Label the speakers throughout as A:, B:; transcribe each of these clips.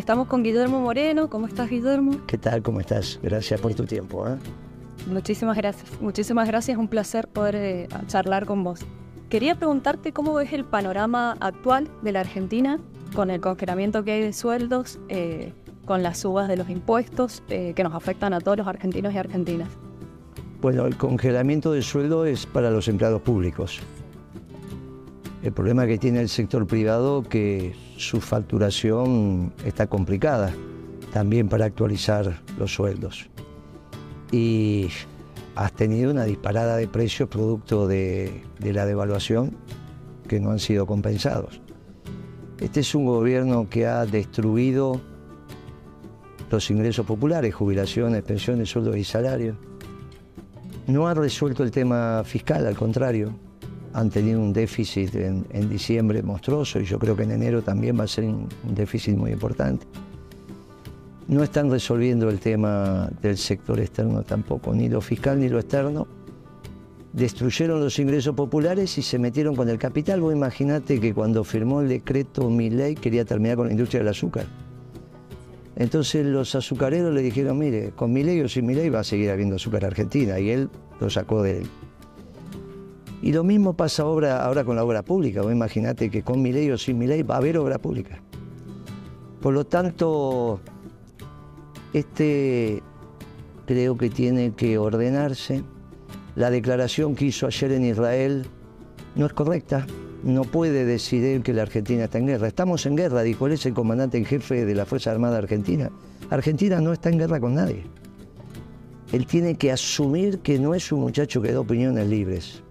A: Estamos con Guillermo Moreno. ¿Cómo estás, Guillermo?
B: ¿Qué tal? ¿Cómo estás? Gracias por tu tiempo. ¿eh?
A: Muchísimas gracias. Muchísimas gracias. Un placer poder eh, charlar con vos. Quería preguntarte cómo ves el panorama actual de la Argentina con el congelamiento que hay de sueldos, eh, con las subas de los impuestos eh, que nos afectan a todos los argentinos y argentinas.
B: Bueno, el congelamiento de sueldo es para los empleados públicos. El problema que tiene el sector privado que su facturación está complicada también para actualizar los sueldos. Y has tenido una disparada de precios producto de la devaluación que no han sido compensados. Este es un gobierno que ha destruido los ingresos populares, jubilaciones, pensiones, sueldos y salarios. No ha resuelto el tema fiscal, al contrario, han tenido un déficit en, diciembre monstruoso y yo creo que en enero también va a ser un déficit muy importante. No están resolviendo el tema del sector externo tampoco, ni lo fiscal ni lo externo. Destruyeron los ingresos populares y se metieron con el capital. Vos imaginate que cuando firmó el decreto ley quería terminar con la industria del azúcar. Entonces los azucareros le dijeron, mire, con ley o sin ley va a seguir habiendo azúcar argentina y él lo sacó de. Y lo mismo pasa ahora, con la obra pública. Vos imaginate que con mi ley o sin mi ley va a haber obra pública. Por lo tanto, este creo que tiene que ordenarse. La declaración que hizo ayer en Israel no es correcta. No puede decidir que la Argentina está en guerra. Estamos en guerra, dijo él, es el comandante en jefe de la Fuerza Armada Argentina. Argentina no está en guerra con nadie. Él tiene que asumir que no es un muchacho que da opiniones libres.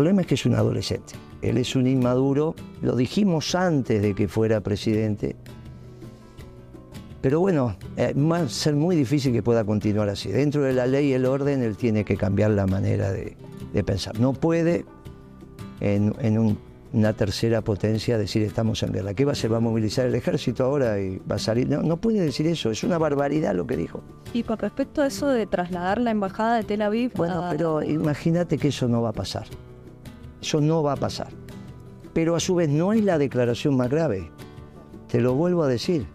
B: El problema es que es un adolescente. Él es un inmaduro, lo dijimos antes de que fuera presidente. Pero bueno, eh, va a ser muy difícil que pueda continuar así. Dentro de la ley y el orden, él tiene que cambiar la manera de, pensar. No puede en, una tercera potencia decir estamos en guerra. ¿Qué va a hacer? ¿Va a movilizar el ejército ahora y va a salir? No, no puede decir eso, es una barbaridad lo que dijo.
A: Y con respecto a eso de trasladar la embajada de Tel Aviv.
B: Bueno, pero imagínate que eso no va a pasar. Eso no va a pasar. Pero a su vez no es la declaración más grave. Te lo vuelvo a decir.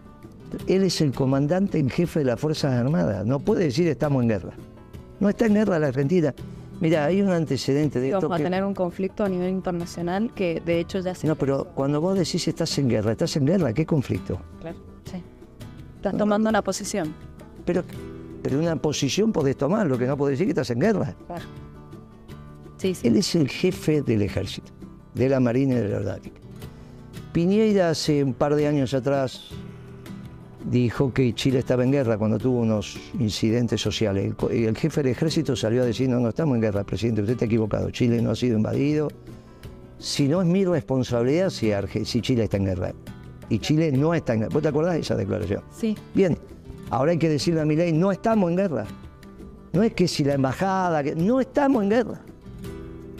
B: Él es el comandante en jefe de las Fuerzas Armadas. No puede decir estamos en guerra. No está en guerra la Argentina. Mira, hay un antecedente de
A: esto.
B: Vamos
A: a tener un conflicto a nivel internacional que de hecho ya se.
B: No, pero cuando vos decís estás en guerra, ¿estás en guerra? ¿Qué conflicto?
A: Claro, sí. Estás tomando una posición.
B: Pero, pero una posición podés tomar, lo que no podés decir que estás en guerra.
A: Claro.
B: Él es el jefe del ejército, de la Marina y de la Aeronáutica. Piñeira hace un par de años atrás dijo que Chile estaba en guerra cuando tuvo unos incidentes sociales. Y el jefe del ejército salió a decir, no, no estamos en guerra, presidente, usted está equivocado, Chile no ha sido invadido. Si no es mi responsabilidad si, si Chile está en guerra. Y Chile no está en guerra. ¿Vos te acordás de esa declaración?
A: Sí.
B: Bien, ahora hay que decirle a mi ley, no estamos en guerra. No es que si la embajada, que... no estamos en guerra.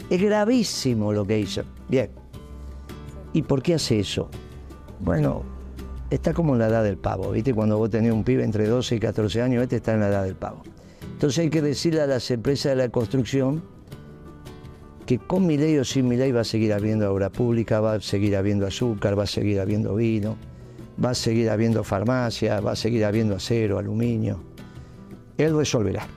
B: Es gravísimo lo que hizo. Bien. ¿Y por qué hace eso? Bueno, está como en la edad del pavo, ¿viste? Cuando vos tenés un pibe entre 12 y 14 años, este está en la edad del pavo. Entonces hay que decirle a las empresas de la construcción que con mi ley o sin mi ley va a seguir habiendo obra pública, va a seguir habiendo azúcar, va a seguir habiendo vino, va a seguir habiendo farmacia, va a seguir habiendo acero, aluminio. Él resolverá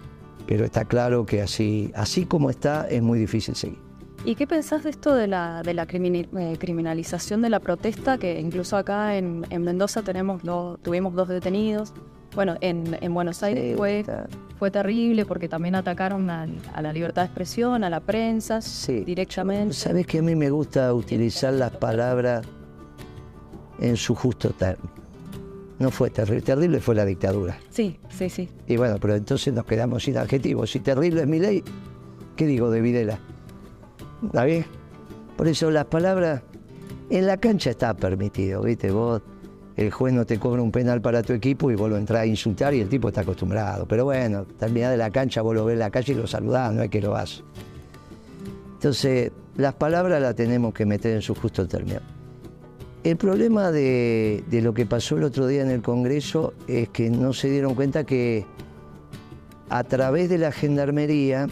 B: pero está claro que así, así como está es muy difícil seguir.
A: ¿Y qué pensás de esto de la, de la eh, criminalización de la protesta? Que incluso acá en, Mendoza tenemos tuvimos dos detenidos. Bueno, en, Buenos Aires fue, fue terrible porque también atacaron a, la libertad de expresión, a la prensa sí. directamente.
B: Sabes que a mí me gusta utilizar las palabras en su justo término no fue terrible. Terrible fue la dictadura.
A: Sí, sí, sí.
B: Y bueno, pero entonces nos quedamos sin adjetivos. Si terrible es mi ley, ¿qué digo de Videla? ¿Está bien? Por eso las palabras en la cancha está permitido, ¿viste? Vos, el juez no te cobra un penal para tu equipo y vos lo entrás a insultar y el tipo está acostumbrado. Pero bueno, terminás de la cancha, vos lo ves en la calle y lo saludás, no es que lo vas. Entonces, las palabras las tenemos que meter en su justo término. El problema de, lo que pasó el otro día en el Congreso es que no se dieron cuenta que a través de la gendarmería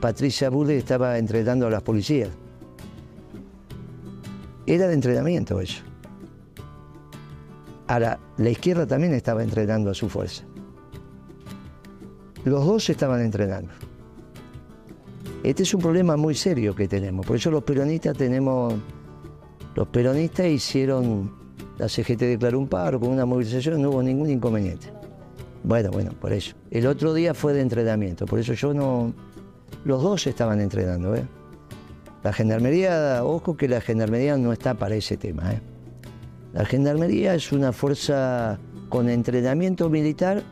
B: Patricia Bulle estaba entrenando a las policías. Era de entrenamiento eso. Ahora, la izquierda también estaba entrenando a su fuerza. Los dos estaban entrenando. Este es un problema muy serio que tenemos. Por eso los peronistas tenemos. Los peronistas hicieron. La CGT declaró un paro con una movilización, no hubo ningún inconveniente. Bueno, bueno, por eso. El otro día fue de entrenamiento, por eso yo no. Los dos estaban entrenando, ¿eh? La gendarmería, ojo que la gendarmería no está para ese tema, ¿eh? La gendarmería es una fuerza con entrenamiento militar,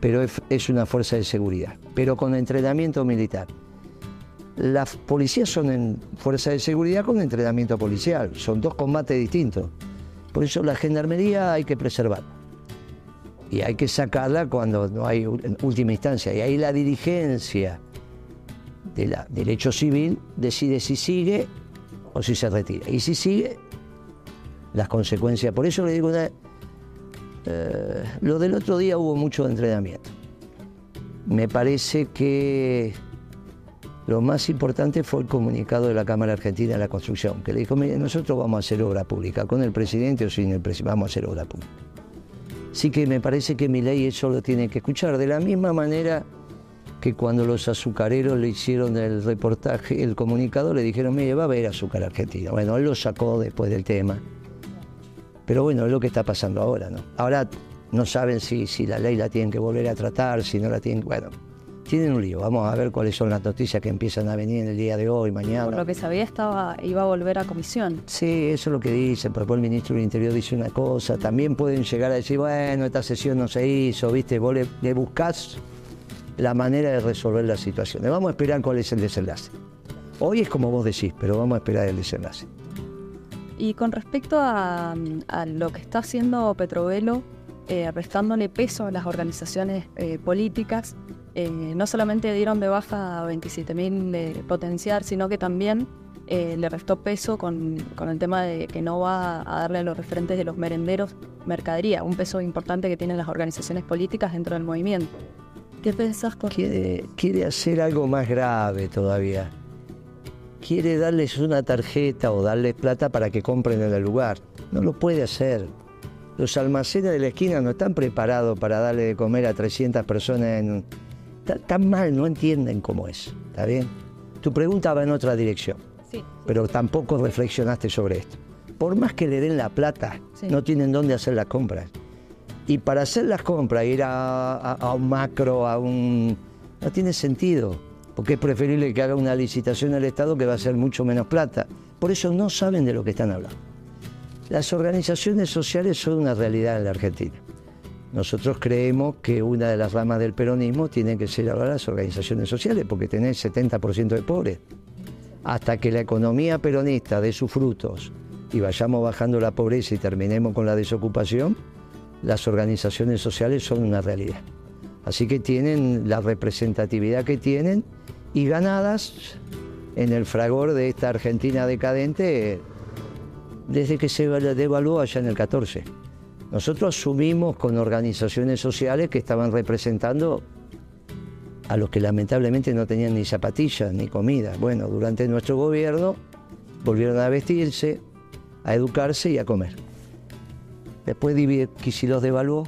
B: pero es una fuerza de seguridad, pero con entrenamiento militar. Las policías son en fuerza de seguridad con entrenamiento policial, son dos combates distintos. Por eso la gendarmería hay que preservarla y hay que sacarla cuando no hay última instancia. Y ahí la dirigencia del hecho civil decide si sigue o si se retira. Y si sigue, las consecuencias. Por eso le digo, eh, lo del otro día hubo mucho entrenamiento. Me parece que lo más importante fue el comunicado de la Cámara Argentina de la Construcción, que le dijo, mire, nosotros vamos a hacer obra pública, con el presidente o sin el presidente, vamos a hacer obra pública. Así que me parece que mi ley eso lo tiene que escuchar, de la misma manera que cuando los azucareros le hicieron el reportaje, el comunicado, le dijeron, mire, va a haber azúcar argentina. Bueno, él lo sacó después del tema. Pero bueno, es lo que está pasando ahora, ¿no? Ahora no saben si, si la ley la tienen que volver a tratar, si no la tienen. Bueno, tienen un lío. Vamos a ver cuáles son las noticias que empiezan a venir en el día de hoy, mañana. Por
A: lo que sabía estaba iba a volver a comisión.
B: Sí, eso es lo que dicen, después el ministro del Interior dice una cosa. También pueden llegar a decir, bueno, esta sesión no se hizo, ¿viste? Vos le, buscás la manera de resolver la situación. Vamos a esperar cuál es el desenlace. Hoy es como vos decís, pero vamos a esperar el desenlace.
A: Y con respecto a, lo que está haciendo Petrovelo, eh, restándole peso a las organizaciones eh, políticas, eh, no solamente dieron de baja a 27.000 de potenciar, sino que también le restó peso con, el tema de que no va a darle a los referentes de los merenderos mercadería, un peso importante que tienen las organizaciones políticas dentro del movimiento. ¿Qué pensás con
B: quiere, quiere hacer algo más grave todavía quiere darles una tarjeta o darles plata para que compren en el lugar. No lo puede hacer. Los almacenes de la esquina no están preparados para darle de comer a 300 personas en... Tan mal, no entienden cómo es. ¿Está bien? Tu pregunta va en otra dirección. Sí. Pero tampoco reflexionaste sobre esto. Por más que le den la plata, no tienen dónde hacer las compras. Y para hacer las compras, ir a un macro, a un... No tiene sentido porque es preferible que haga una licitación al Estado que va a ser mucho menos plata. Por eso no saben de lo que están hablando. Las organizaciones sociales son una realidad en la Argentina. Nosotros creemos que una de las ramas del peronismo tiene que ser ahora las organizaciones sociales, porque tenés 70% de pobres. Hasta que la economía peronista dé sus frutos y vayamos bajando la pobreza y terminemos con la desocupación, las organizaciones sociales son una realidad. Así que tienen la representatividad que tienen y ganadas en el fragor de esta Argentina decadente desde que se devaluó allá en el 14. Nosotros asumimos con organizaciones sociales que estaban representando a los que lamentablemente no tenían ni zapatillas ni comida. Bueno, durante nuestro gobierno volvieron a vestirse, a educarse y a comer. Después Kicillof devaluó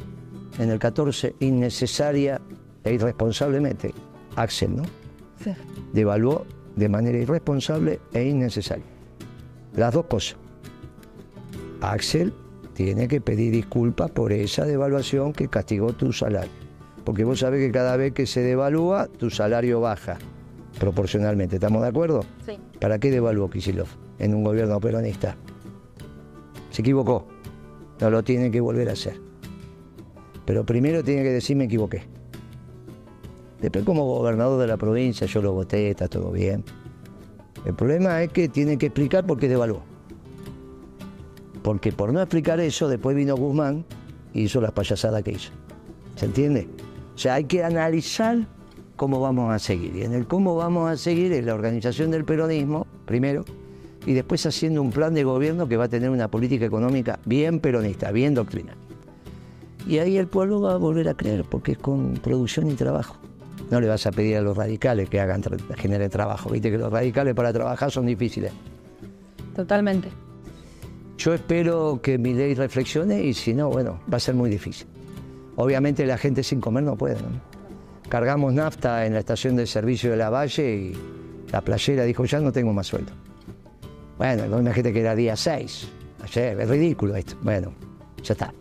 B: en el 14 innecesaria e irresponsablemente. Axel, ¿no? Sí. Devaluó de manera irresponsable e innecesaria. Las dos cosas. Axel tiene que pedir disculpas por esa devaluación que castigó tu salario. Porque vos sabés que cada vez que se devalúa, tu salario baja proporcionalmente. ¿Estamos de acuerdo? Sí. ¿Para qué devaluó Kisilov en un gobierno peronista? Se equivocó. No lo tiene que volver a hacer. Pero primero tiene que decir me equivoqué. Después como gobernador de la provincia yo lo voté, está todo bien. El problema es que tiene que explicar por qué devaluó. Porque por no explicar eso, después vino Guzmán y hizo las payasadas que hizo. ¿Se entiende? O sea, hay que analizar cómo vamos a seguir. Y en el cómo vamos a seguir es la organización del peronismo, primero, y después haciendo un plan de gobierno que va a tener una política económica bien peronista, bien doctrinal. Y ahí el pueblo va a volver a creer, porque es con producción y trabajo. No le vas a pedir a los radicales que hagan generen trabajo. Viste que los radicales para trabajar son difíciles.
A: Totalmente.
B: Yo espero que mi ley reflexione y si no, bueno, va a ser muy difícil. Obviamente la gente sin comer no puede. Cargamos nafta en la estación de servicio de la Valle y la playera dijo, ya no tengo más sueldo. Bueno, una gente que era día 6. Ayer, es ridículo esto. Bueno, ya está.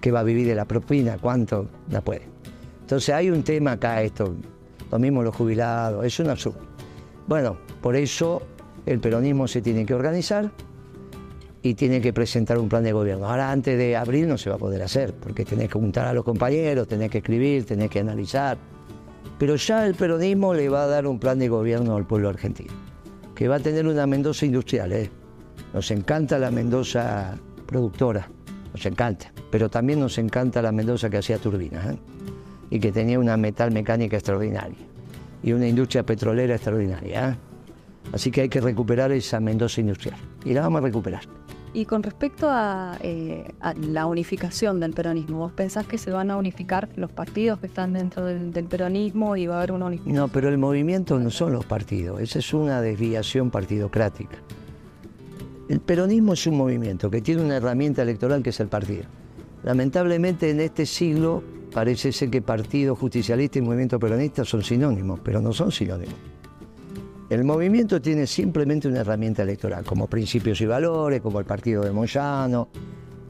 B: ¿Qué va a vivir de la propina? ¿Cuánto? No puede. Entonces hay un tema acá, esto, lo mismo los jubilados, es un absurdo. Bueno, por eso el peronismo se tiene que organizar y tiene que presentar un plan de gobierno. Ahora antes de abril no se va a poder hacer, porque tenés que juntar a los compañeros, tenés que escribir, tenés que analizar. Pero ya el peronismo le va a dar un plan de gobierno al pueblo argentino, que va a tener una Mendoza industrial. ¿eh? Nos encanta la Mendoza productora, nos encanta, pero también nos encanta la Mendoza que hacía turbinas ¿eh? y que tenía una metal mecánica extraordinaria y una industria petrolera extraordinaria. ¿eh? Así que hay que recuperar esa Mendoza industrial y la vamos a recuperar.
A: Y con respecto eh, a, la unificación del peronismo, ¿vos pensás que se van a unificar los partidos que están dentro del, peronismo y va a haber una unificación?
B: No, pero el movimiento no son los partidos, esa es una desviación partidocrática. El peronismo es un movimiento que tiene una herramienta electoral que es el partido. Lamentablemente en este siglo parece ser que partido justicialista y movimiento peronista son sinónimos, pero no son sinónimos. El movimiento tiene simplemente una herramienta electoral, como principios y valores, como el partido de Moyano,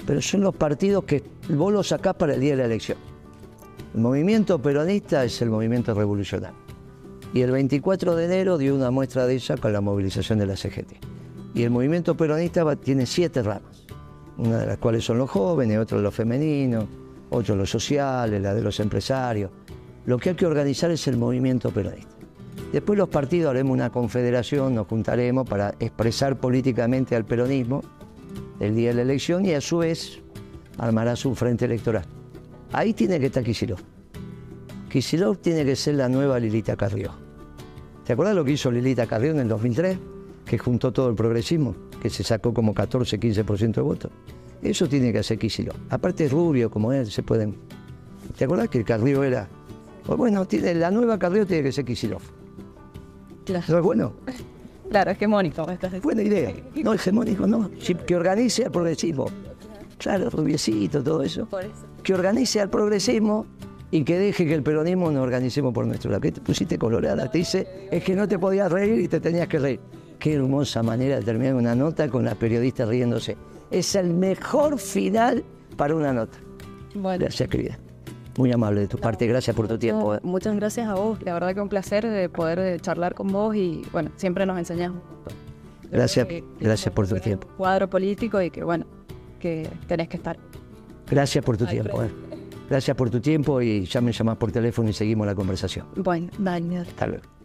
B: pero son los partidos que vos los sacás para el día de la elección. El movimiento peronista es el movimiento revolucionario. Y el 24 de enero dio una muestra de ella con la movilización de la CGT. Y el movimiento peronista tiene siete ramas, una de las cuales son los jóvenes, otra los femeninos, otro los sociales, la de los empresarios. Lo que hay que organizar es el movimiento peronista. Después los partidos haremos una confederación, nos juntaremos para expresar políticamente al peronismo el día de la elección y a su vez armará su frente electoral. Ahí tiene que estar Kisilov. Kisilov tiene que ser la nueva Lilita Carrió. ¿Te acuerdas lo que hizo Lilita Carrió en el 2003? Que juntó todo el progresismo, que se sacó como 14, 15% de votos. Eso tiene que hacer Kisilov. Aparte es rubio como él, se pueden... ¿Te acuerdas que el Carrió era... Pues bueno, la nueva Carrió tiene que ser Kisilov. Claro. es bueno?
A: Claro, hegemónico.
B: Buena idea. No, hegemónico no. Que organice al progresismo. Claro, rubiecito, todo eso. Que organice al progresismo y que deje que el peronismo nos organicemos por nuestro lado. ¿Qué te pusiste colorada? Te dice, es que no te podías reír y te tenías que reír. Qué hermosa manera de terminar una nota con la periodista riéndose. Es el mejor final para una nota. Bueno. Gracias, querida. Muy amable de tu parte, gracias por tu tiempo.
A: Eh. Muchas gracias a vos, la verdad que un placer de poder eh, charlar con vos y bueno, siempre nos enseñas
B: Gracias, gracias por tu tiempo.
A: Cuadro político y que bueno, que tenés que estar.
B: Gracias por tu tiempo. Eh. Gracias por tu tiempo y ya me llamás por teléfono y seguimos la conversación.
A: Bueno, dale.
B: Hasta luego.